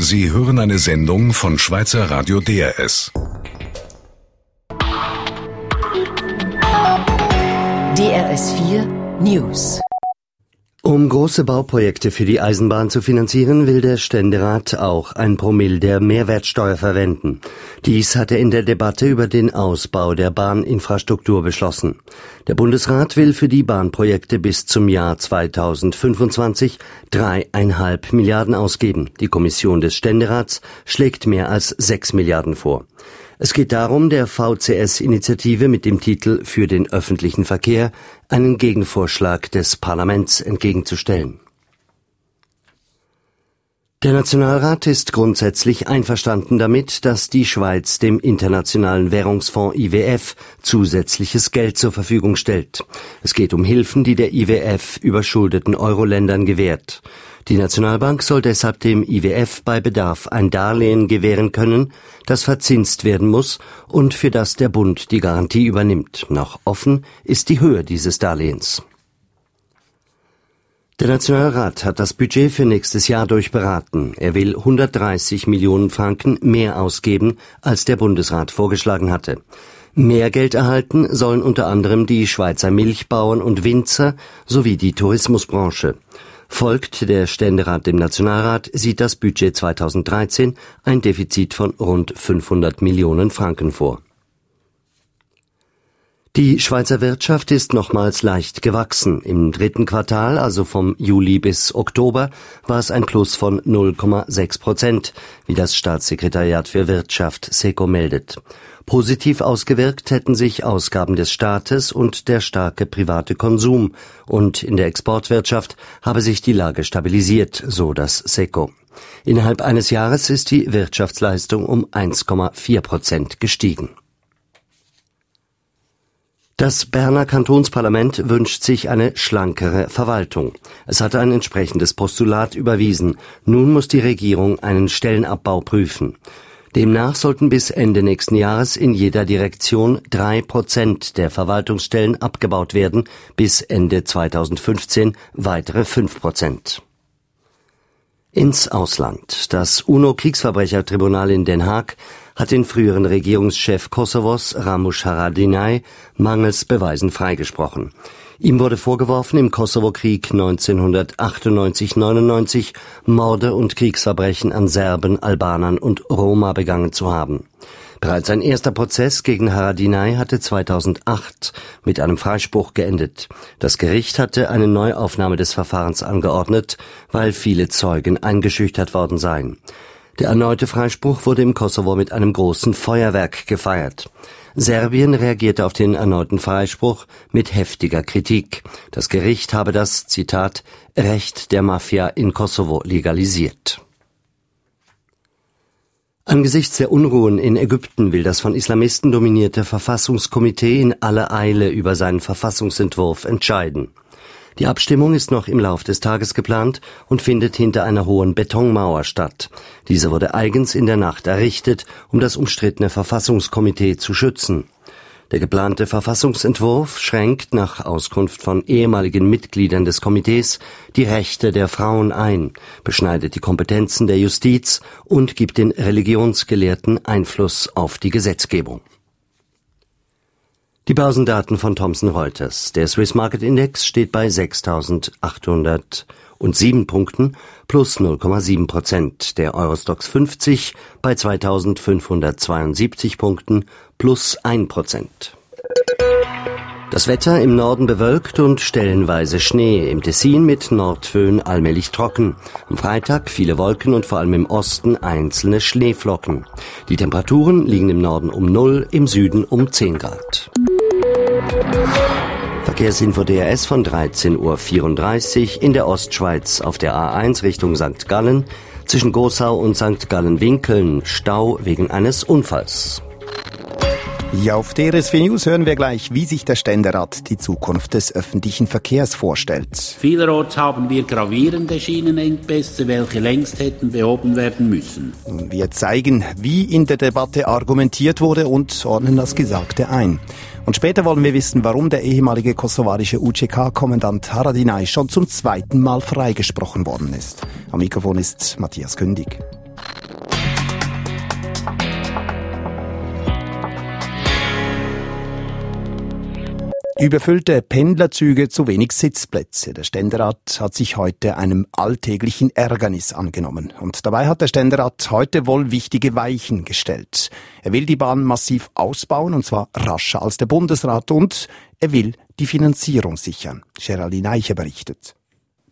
Sie hören eine Sendung von Schweizer Radio DRS. DRS 4 News. Um große Bauprojekte für die Eisenbahn zu finanzieren, will der Ständerat auch ein Promille der Mehrwertsteuer verwenden. Dies hat er in der Debatte über den Ausbau der Bahninfrastruktur beschlossen. Der Bundesrat will für die Bahnprojekte bis zum Jahr 2025 dreieinhalb Milliarden ausgeben. Die Kommission des Ständerats schlägt mehr als sechs Milliarden vor. Es geht darum, der VCS-Initiative mit dem Titel Für den öffentlichen Verkehr einen Gegenvorschlag des Parlaments entgegenzustellen. Der Nationalrat ist grundsätzlich einverstanden damit, dass die Schweiz dem Internationalen Währungsfonds IWF zusätzliches Geld zur Verfügung stellt. Es geht um Hilfen, die der IWF überschuldeten Euro-Ländern gewährt. Die Nationalbank soll deshalb dem IWF bei Bedarf ein Darlehen gewähren können, das verzinst werden muss und für das der Bund die Garantie übernimmt. Noch offen ist die Höhe dieses Darlehens. Der Nationalrat hat das Budget für nächstes Jahr durchberaten. Er will 130 Millionen Franken mehr ausgeben, als der Bundesrat vorgeschlagen hatte. Mehr Geld erhalten sollen unter anderem die Schweizer Milchbauern und Winzer sowie die Tourismusbranche. Folgt der Ständerat dem Nationalrat, sieht das Budget 2013 ein Defizit von rund 500 Millionen Franken vor. Die Schweizer Wirtschaft ist nochmals leicht gewachsen. Im dritten Quartal, also vom Juli bis Oktober, war es ein Plus von 0,6 Prozent, wie das Staatssekretariat für Wirtschaft SECO meldet. Positiv ausgewirkt hätten sich Ausgaben des Staates und der starke private Konsum, und in der Exportwirtschaft habe sich die Lage stabilisiert, so das SECO. Innerhalb eines Jahres ist die Wirtschaftsleistung um 1,4 Prozent gestiegen. Das Berner Kantonsparlament wünscht sich eine schlankere Verwaltung. Es hatte ein entsprechendes Postulat überwiesen. Nun muss die Regierung einen Stellenabbau prüfen. Demnach sollten bis Ende nächsten Jahres in jeder Direktion drei Prozent der Verwaltungsstellen abgebaut werden, bis Ende 2015 weitere fünf Prozent. Ins Ausland. Das UNO-Kriegsverbrechertribunal in Den Haag hat den früheren Regierungschef Kosovos Ramush Haradinaj mangels Beweisen freigesprochen. Ihm wurde vorgeworfen, im Kosovo-Krieg 1998-99 Morde und Kriegsverbrechen an Serben, Albanern und Roma begangen zu haben. Bereits ein erster Prozess gegen Haradinaj hatte 2008 mit einem Freispruch geendet. Das Gericht hatte eine Neuaufnahme des Verfahrens angeordnet, weil viele Zeugen eingeschüchtert worden seien. Der erneute Freispruch wurde im Kosovo mit einem großen Feuerwerk gefeiert. Serbien reagierte auf den erneuten Freispruch mit heftiger Kritik. Das Gericht habe das, Zitat, Recht der Mafia in Kosovo legalisiert. Angesichts der Unruhen in Ägypten will das von Islamisten dominierte Verfassungskomitee in aller Eile über seinen Verfassungsentwurf entscheiden. Die Abstimmung ist noch im Lauf des Tages geplant und findet hinter einer hohen Betonmauer statt. Diese wurde eigens in der Nacht errichtet, um das umstrittene Verfassungskomitee zu schützen. Der geplante Verfassungsentwurf schränkt nach Auskunft von ehemaligen Mitgliedern des Komitees die Rechte der Frauen ein, beschneidet die Kompetenzen der Justiz und gibt den Religionsgelehrten Einfluss auf die Gesetzgebung. Die Börsendaten von Thomson Reuters. Der Swiss Market Index steht bei 6.807 Punkten plus 0,7 Prozent. Der Eurostox 50 bei 2.572 Punkten plus 1 Prozent. Das Wetter im Norden bewölkt und stellenweise Schnee, im Tessin mit Nordföhn allmählich trocken. Am Freitag viele Wolken und vor allem im Osten einzelne Schneeflocken. Die Temperaturen liegen im Norden um 0, im Süden um 10 Grad. Verkehrsinfo DRS von 13.34 Uhr in der Ostschweiz auf der A1 Richtung St. Gallen zwischen Gosau und St. Gallen-Winkeln Stau wegen eines Unfalls. Ja, auf DRSV News hören wir gleich, wie sich der Ständerat die Zukunft des öffentlichen Verkehrs vorstellt. Vielerorts haben wir gravierende Schienenengpässe, welche längst hätten behoben werden müssen. Wir zeigen, wie in der Debatte argumentiert wurde und ordnen das Gesagte ein. Und später wollen wir wissen, warum der ehemalige kosovarische UCK-Kommandant Haradinaj schon zum zweiten Mal freigesprochen worden ist. Am Mikrofon ist Matthias Kündig. Überfüllte Pendlerzüge, zu wenig Sitzplätze. Der Ständerat hat sich heute einem alltäglichen Ärgernis angenommen. Und dabei hat der Ständerat heute wohl wichtige Weichen gestellt. Er will die Bahn massiv ausbauen, und zwar rascher als der Bundesrat, und er will die Finanzierung sichern. Geraldine Eiche berichtet.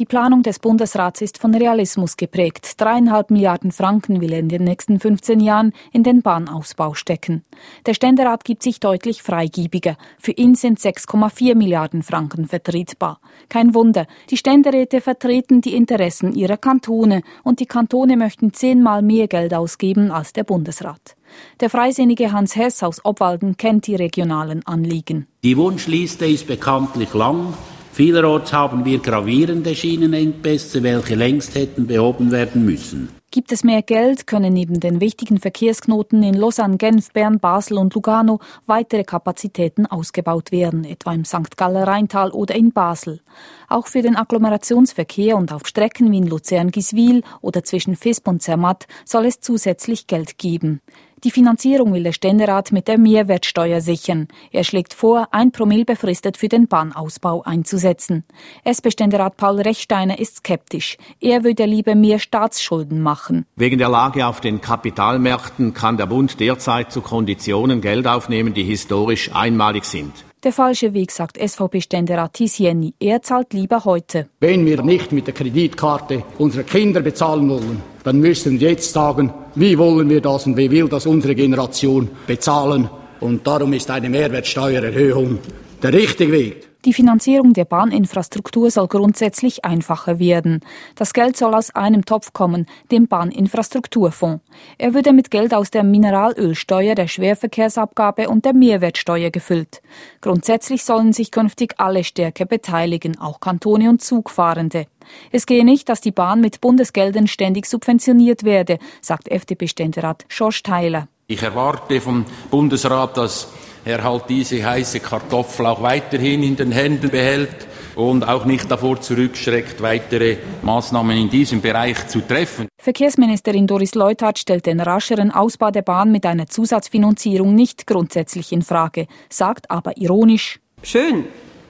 Die Planung des Bundesrats ist von Realismus geprägt. Dreieinhalb Milliarden Franken will er in den nächsten 15 Jahren in den Bahnausbau stecken. Der Ständerat gibt sich deutlich freigiebiger. Für ihn sind 6,4 Milliarden Franken vertretbar. Kein Wunder, die Ständeräte vertreten die Interessen ihrer Kantone und die Kantone möchten zehnmal mehr Geld ausgeben als der Bundesrat. Der freisinnige Hans Hess aus Obwalden kennt die regionalen Anliegen. Die Wunschliste ist bekanntlich lang. Vielerorts haben wir gravierende Schienenengpässe, welche längst hätten behoben werden müssen. Gibt es mehr Geld, können neben den wichtigen Verkehrsknoten in Lausanne, Genf, Bern, Basel und Lugano weitere Kapazitäten ausgebaut werden, etwa im St. Galler Rheintal oder in Basel. Auch für den Agglomerationsverkehr und auf Strecken wie in Luzern-Giswil oder zwischen Fisp und Zermatt soll es zusätzlich Geld geben. Die Finanzierung will der Ständerat mit der Mehrwertsteuer sichern. Er schlägt vor, ein Promille befristet für den Bahnausbau einzusetzen. SP-Ständerat Paul Rechsteiner ist skeptisch. Er würde lieber mehr Staatsschulden machen. Wegen der Lage auf den Kapitalmärkten kann der Bund derzeit zu Konditionen Geld aufnehmen, die historisch einmalig sind. Der falsche Weg, sagt SVP-Ständerat Tisieni. Er zahlt lieber heute. Wenn wir nicht mit der Kreditkarte unsere Kinder bezahlen wollen, dann müssen wir jetzt sagen, wie wollen wir das und wie will das unsere Generation bezahlen. Und darum ist eine Mehrwertsteuererhöhung der richtige Weg. Die Finanzierung der Bahninfrastruktur soll grundsätzlich einfacher werden. Das Geld soll aus einem Topf kommen, dem Bahninfrastrukturfonds. Er würde mit Geld aus der Mineralölsteuer, der Schwerverkehrsabgabe und der Mehrwertsteuer gefüllt. Grundsätzlich sollen sich künftig alle stärker beteiligen, auch Kantone und Zugfahrende. Es gehe nicht, dass die Bahn mit Bundesgeldern ständig subventioniert werde, sagt FDP-Ständerat Schorsch Theiler. Ich erwarte vom Bundesrat, dass er halt diese heiße Kartoffel auch weiterhin in den Händen behält und auch nicht davor zurückschreckt, weitere Maßnahmen in diesem Bereich zu treffen. Verkehrsministerin Doris Leuthard stellt den rascheren Ausbau der Bahn mit einer Zusatzfinanzierung nicht grundsätzlich in Frage, sagt aber ironisch. Schön,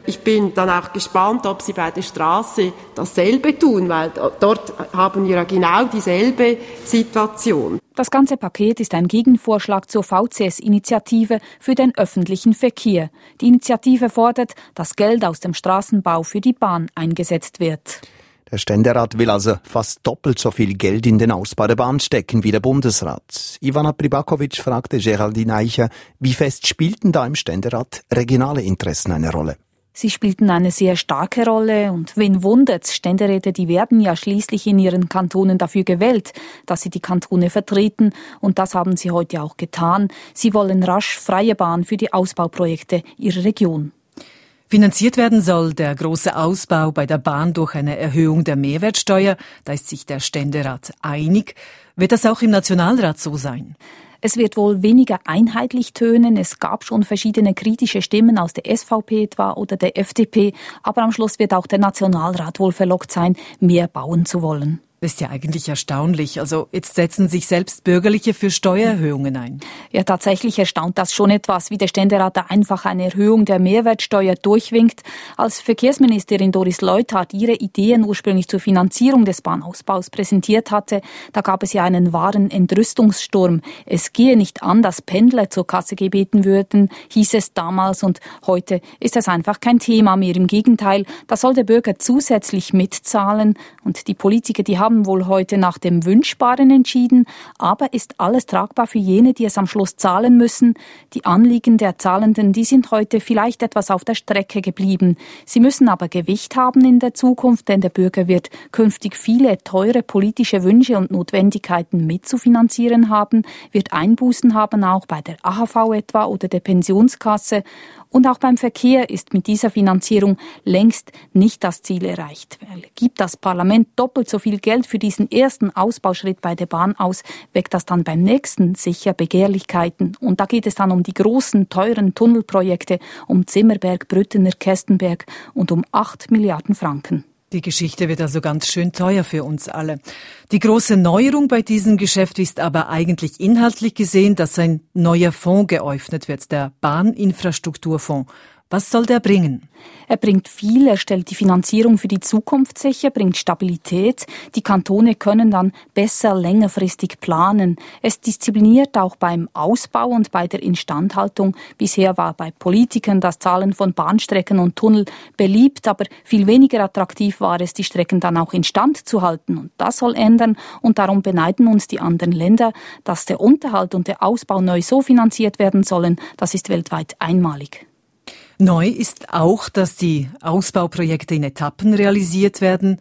ich bin dann auch gespannt, ob Sie bei der Straße dasselbe tun, weil dort haben wir ja genau dieselbe Situation. Das ganze Paket ist ein Gegenvorschlag zur VCS-Initiative für den öffentlichen Verkehr. Die Initiative fordert, dass Geld aus dem Straßenbau für die Bahn eingesetzt wird. Der Ständerat will also fast doppelt so viel Geld in den Ausbau der Bahn stecken wie der Bundesrat. Ivana Pribakovic fragte Geraldine Eicher, wie fest spielten da im Ständerat regionale Interessen eine Rolle? Sie spielten eine sehr starke Rolle und wen wundert's, Ständeräte, die werden ja schließlich in ihren Kantonen dafür gewählt, dass sie die Kantone vertreten und das haben sie heute auch getan. Sie wollen rasch freie Bahn für die Ausbauprojekte ihrer Region. Finanziert werden soll der große Ausbau bei der Bahn durch eine Erhöhung der Mehrwertsteuer. Da ist sich der Ständerat einig. Wird das auch im Nationalrat so sein? Es wird wohl weniger einheitlich tönen. Es gab schon verschiedene kritische Stimmen aus der SVP etwa oder der FDP. Aber am Schluss wird auch der Nationalrat wohl verlockt sein, mehr bauen zu wollen. Das ist ja eigentlich erstaunlich. Also jetzt setzen sich selbst Bürgerliche für Steuererhöhungen ein. Ja, tatsächlich erstaunt das schon etwas, wie der Ständerat da einfach eine Erhöhung der Mehrwertsteuer durchwinkt. Als Verkehrsministerin Doris Leuthard ihre Ideen ursprünglich zur Finanzierung des Bahnausbaus präsentiert hatte, da gab es ja einen wahren Entrüstungssturm. Es gehe nicht an, dass Pendler zur Kasse gebeten würden, hieß es damals und heute ist das einfach kein Thema mehr. Im Gegenteil, da soll der Bürger zusätzlich mitzahlen und die Politiker, die haben haben wohl heute nach dem Wünschbaren entschieden, aber ist alles tragbar für jene, die es am Schluss zahlen müssen? Die Anliegen der Zahlenden, die sind heute vielleicht etwas auf der Strecke geblieben. Sie müssen aber Gewicht haben in der Zukunft, denn der Bürger wird künftig viele teure politische Wünsche und Notwendigkeiten mitzufinanzieren haben, wird Einbußen haben, auch bei der AHV etwa oder der Pensionskasse. Und auch beim Verkehr ist mit dieser Finanzierung längst nicht das Ziel erreicht. Gibt das Parlament doppelt so viel Geld für diesen ersten Ausbauschritt bei der Bahn aus, weckt das dann beim nächsten sicher Begehrlichkeiten. Und da geht es dann um die großen, teuren Tunnelprojekte, um Zimmerberg, Brüttener, Kästenberg und um acht Milliarden Franken. Die Geschichte wird also ganz schön teuer für uns alle. Die große Neuerung bei diesem Geschäft ist aber eigentlich inhaltlich gesehen, dass ein neuer Fonds geöffnet wird, der Bahninfrastrukturfonds. Was soll der bringen? Er bringt viel, er stellt die Finanzierung für die Zukunft sicher, bringt Stabilität. Die Kantone können dann besser längerfristig planen. Es diszipliniert auch beim Ausbau und bei der Instandhaltung. Bisher war bei Politikern das Zahlen von Bahnstrecken und Tunnel beliebt, aber viel weniger attraktiv war es, die Strecken dann auch instand zu halten. Und das soll ändern und darum beneiden uns die anderen Länder, dass der Unterhalt und der Ausbau neu so finanziert werden sollen. Das ist weltweit einmalig. Neu ist auch, dass die Ausbauprojekte in Etappen realisiert werden.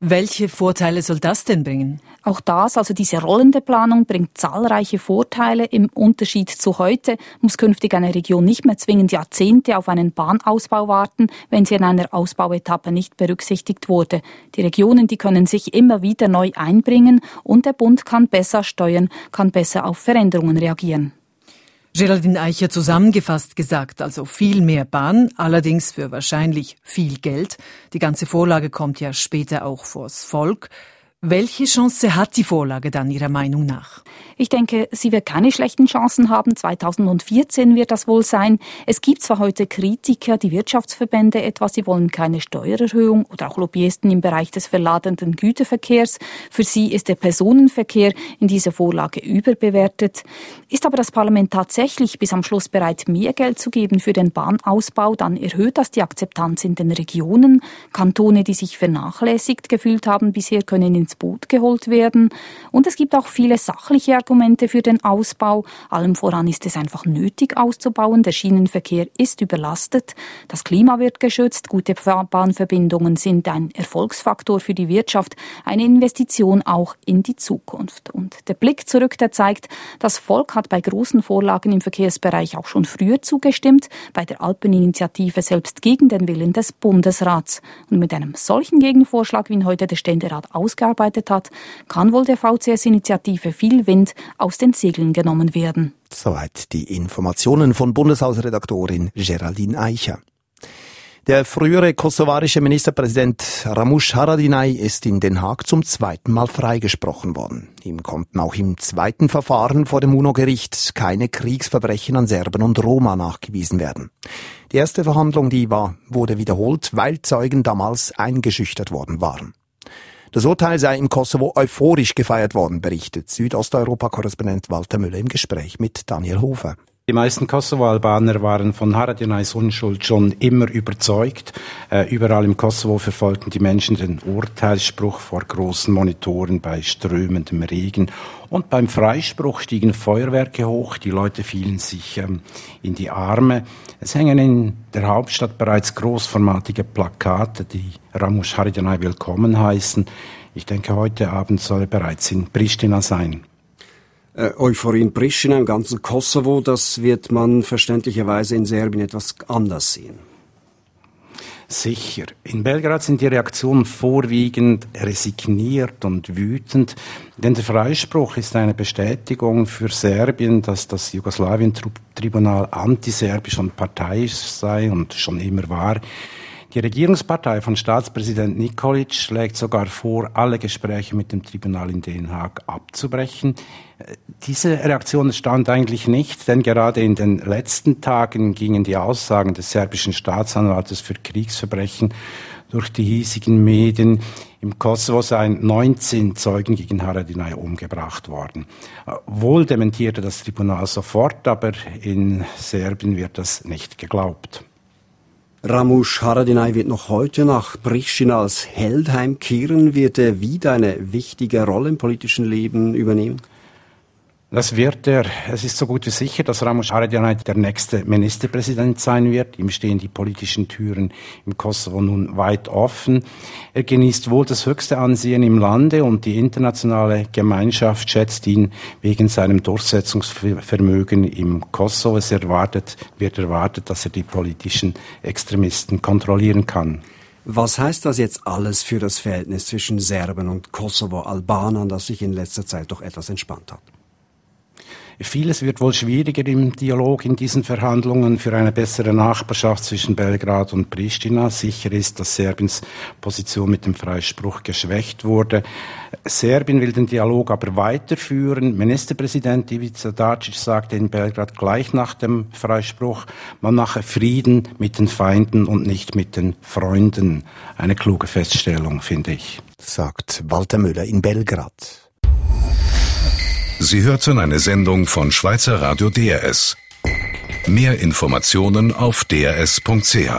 Welche Vorteile soll das denn bringen? Auch das, also diese rollende Planung, bringt zahlreiche Vorteile. Im Unterschied zu heute muss künftig eine Region nicht mehr zwingend Jahrzehnte auf einen Bahnausbau warten, wenn sie in einer Ausbauetappe nicht berücksichtigt wurde. Die Regionen, die können sich immer wieder neu einbringen und der Bund kann besser steuern, kann besser auf Veränderungen reagieren. Geraldine Eicher zusammengefasst gesagt, also viel mehr Bahn, allerdings für wahrscheinlich viel Geld. Die ganze Vorlage kommt ja später auch vors Volk. Welche Chance hat die Vorlage dann Ihrer Meinung nach? Ich denke, sie wird keine schlechten Chancen haben. 2014 wird das wohl sein. Es gibt zwar heute Kritiker, die Wirtschaftsverbände etwa, sie wollen keine Steuererhöhung oder auch Lobbyisten im Bereich des verladenden Güterverkehrs. Für sie ist der Personenverkehr in dieser Vorlage überbewertet. Ist aber das Parlament tatsächlich bis am Schluss bereit, mehr Geld zu geben für den Bahnausbau, dann erhöht das die Akzeptanz in den Regionen. Kantone, die sich vernachlässigt gefühlt haben bisher, können ins Boot geholt werden. Und es gibt auch viele sachliche Argumente für den Ausbau. Allem voran ist es einfach nötig auszubauen. Der Schienenverkehr ist überlastet. Das Klima wird geschützt. Gute Bahnverbindungen sind ein Erfolgsfaktor für die Wirtschaft, eine Investition auch in die Zukunft. Und der Blick zurück, der zeigt, das Volk hat bei großen Vorlagen im Verkehrsbereich auch schon früher zugestimmt, bei der Alpeninitiative selbst gegen den Willen des Bundesrats. Und mit einem solchen Gegenvorschlag, wie ihn heute der Ständerat ausgearbeitet hat, kann wohl der VCS-Initiative viel Wind aus den Segeln genommen werden. Soweit die Informationen von Bundeshausredaktorin Geraldine Eicher. Der frühere kosovarische Ministerpräsident Ramush Haradinaj ist in Den Haag zum zweiten Mal freigesprochen worden. Ihm konnten auch im zweiten Verfahren vor dem UNO-Gericht keine Kriegsverbrechen an Serben und Roma nachgewiesen werden. Die erste Verhandlung, die war, wurde wiederholt, weil Zeugen damals eingeschüchtert worden waren. Das Urteil sei im Kosovo euphorisch gefeiert worden, berichtet Südosteuropa-Korrespondent Walter Müller im Gespräch mit Daniel Hofer. Die meisten Kosovo-Albaner waren von Haradinajs Unschuld schon immer überzeugt. Äh, überall im Kosovo verfolgten die Menschen den Urteilsspruch vor großen Monitoren bei strömendem Regen. Und beim Freispruch stiegen Feuerwerke hoch, die Leute fielen sich ähm, in die Arme. Es hängen in der Hauptstadt bereits großformatige Plakate, die Ramush Haradinaj willkommen heißen. Ich denke, heute Abend soll er bereits in Pristina sein äh, Euphorie in Pristina, im ganzen Kosovo, das wird man verständlicherweise in Serbien etwas anders sehen. Sicher. In Belgrad sind die Reaktionen vorwiegend resigniert und wütend, denn der Freispruch ist eine Bestätigung für Serbien, dass das Jugoslawien-Tribunal antiserbisch und parteiisch sei und schon immer war. Die Regierungspartei von Staatspräsident Nikolic schlägt sogar vor, alle Gespräche mit dem Tribunal in Den Haag abzubrechen. Diese Reaktion stand eigentlich nicht, denn gerade in den letzten Tagen gingen die Aussagen des serbischen Staatsanwaltes für Kriegsverbrechen durch die hiesigen Medien. Im Kosovo seien 19 Zeugen gegen Haradinaj umgebracht worden. Wohl dementierte das Tribunal sofort, aber in Serbien wird das nicht geglaubt. Ramush Haradinaj wird noch heute nach Pristina als Held heimkehren. Wird er wieder eine wichtige Rolle im politischen Leben übernehmen? Das wird er. Es ist so gut wie sicher, dass Ramos Haradinaj der nächste Ministerpräsident sein wird. Ihm stehen die politischen Türen im Kosovo nun weit offen. Er genießt wohl das höchste Ansehen im Lande und die internationale Gemeinschaft schätzt ihn wegen seinem Durchsetzungsvermögen im Kosovo. Es erwartet, wird erwartet, dass er die politischen Extremisten kontrollieren kann. Was heißt das jetzt alles für das Verhältnis zwischen Serben und Kosovo-Albanern, das sich in letzter Zeit doch etwas entspannt hat? Vieles wird wohl schwieriger im Dialog in diesen Verhandlungen für eine bessere Nachbarschaft zwischen Belgrad und Pristina. Sicher ist, dass Serbiens Position mit dem Freispruch geschwächt wurde. Serbien will den Dialog aber weiterführen. Ministerpräsident Ivica Dacic sagte in Belgrad gleich nach dem Freispruch, man mache Frieden mit den Feinden und nicht mit den Freunden. Eine kluge Feststellung, finde ich. Sagt Walter Müller in Belgrad. Sie hörten eine Sendung von Schweizer Radio DRS. Mehr Informationen auf drs.ch.